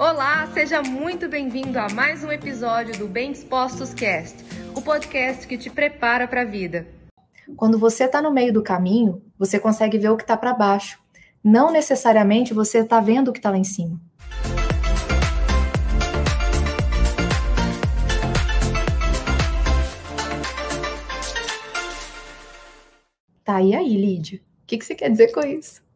Olá, seja muito bem-vindo a mais um episódio do Bem Dispostos Cast, o podcast que te prepara para a vida. Quando você está no meio do caminho, você consegue ver o que está para baixo. Não necessariamente você está vendo o que está lá em cima. Tá, e aí, Lídia? O que, que você quer dizer com isso?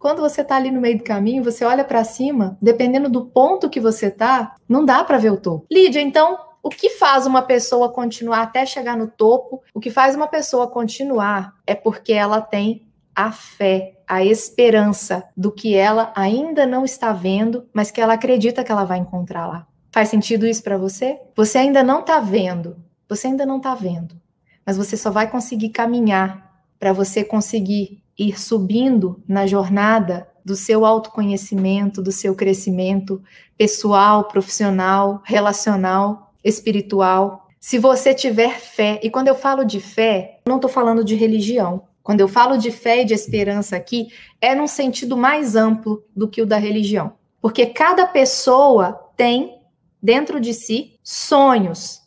Quando você está ali no meio do caminho, você olha para cima, dependendo do ponto que você está, não dá para ver o topo. Lídia, então, o que faz uma pessoa continuar até chegar no topo? O que faz uma pessoa continuar é porque ela tem a fé, a esperança do que ela ainda não está vendo, mas que ela acredita que ela vai encontrar lá. Faz sentido isso para você? Você ainda não está vendo, você ainda não está vendo, mas você só vai conseguir caminhar para você conseguir ir subindo na jornada do seu autoconhecimento, do seu crescimento pessoal, profissional, relacional, espiritual. Se você tiver fé, e quando eu falo de fé, não estou falando de religião. Quando eu falo de fé e de esperança aqui, é num sentido mais amplo do que o da religião. Porque cada pessoa tem dentro de si sonhos,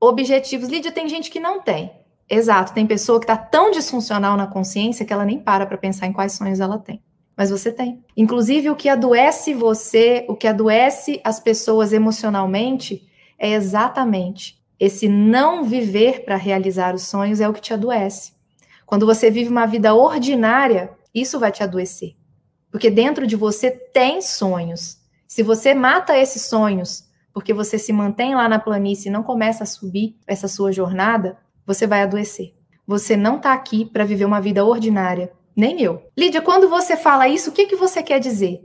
objetivos. Lídia, tem gente que não tem. Exato, tem pessoa que está tão disfuncional na consciência que ela nem para para pensar em quais sonhos ela tem. Mas você tem. Inclusive, o que adoece você, o que adoece as pessoas emocionalmente, é exatamente esse não viver para realizar os sonhos é o que te adoece. Quando você vive uma vida ordinária, isso vai te adoecer. Porque dentro de você tem sonhos. Se você mata esses sonhos porque você se mantém lá na planície e não começa a subir essa sua jornada, você vai adoecer. Você não está aqui para viver uma vida ordinária, nem eu. Lídia, quando você fala isso, o que, que você quer dizer?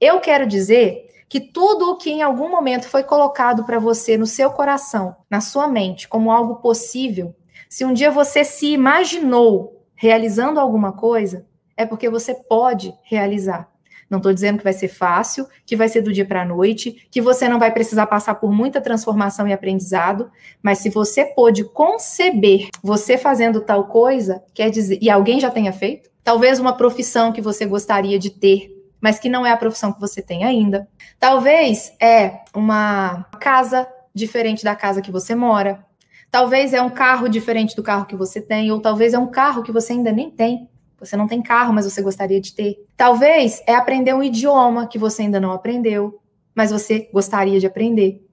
Eu quero dizer que tudo o que em algum momento foi colocado para você no seu coração, na sua mente, como algo possível, se um dia você se imaginou realizando alguma coisa, é porque você pode realizar. Não estou dizendo que vai ser fácil, que vai ser do dia para a noite, que você não vai precisar passar por muita transformação e aprendizado, mas se você pôde conceber você fazendo tal coisa, quer dizer, e alguém já tenha feito, talvez uma profissão que você gostaria de ter, mas que não é a profissão que você tem ainda. Talvez é uma casa diferente da casa que você mora. Talvez é um carro diferente do carro que você tem, ou talvez é um carro que você ainda nem tem. Você não tem carro, mas você gostaria de ter. Talvez é aprender um idioma que você ainda não aprendeu, mas você gostaria de aprender.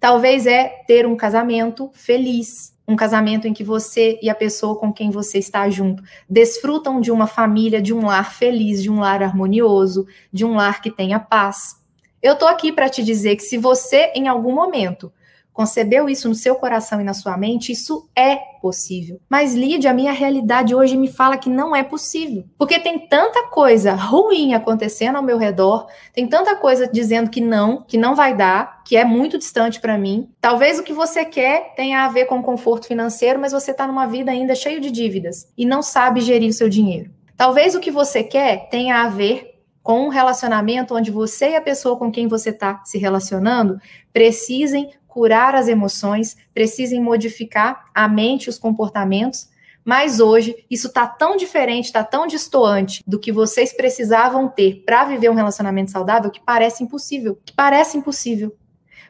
Talvez é ter um casamento feliz, um casamento em que você e a pessoa com quem você está junto desfrutam de uma família, de um lar feliz, de um lar harmonioso, de um lar que tenha paz. Eu tô aqui para te dizer que se você em algum momento concebeu isso no seu coração e na sua mente, isso é possível. Mas, Lídia, a minha realidade hoje me fala que não é possível. Porque tem tanta coisa ruim acontecendo ao meu redor, tem tanta coisa dizendo que não, que não vai dar, que é muito distante para mim. Talvez o que você quer tenha a ver com conforto financeiro, mas você está numa vida ainda cheia de dívidas e não sabe gerir o seu dinheiro. Talvez o que você quer tenha a ver com um relacionamento onde você e a pessoa com quem você está se relacionando precisem curar as emoções, precisem modificar a mente os comportamentos. Mas hoje isso está tão diferente, está tão distoante do que vocês precisavam ter para viver um relacionamento saudável que parece impossível. Que parece impossível.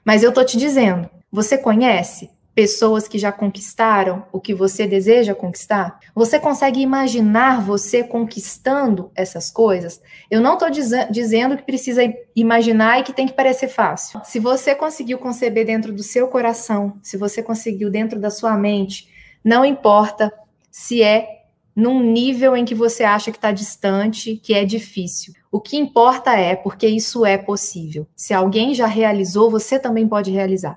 Mas eu tô te dizendo, você conhece pessoas que já conquistaram o que você deseja conquistar? Você consegue imaginar você conquistando essas coisas? Eu não estou diz dizendo que precisa imaginar e que tem que parecer fácil. Se você conseguiu conceber dentro do seu coração, se você conseguiu dentro da sua mente, não importa se é num nível em que você acha que está distante, que é difícil. O que importa é porque isso é possível. Se alguém já realizou, você também pode realizar.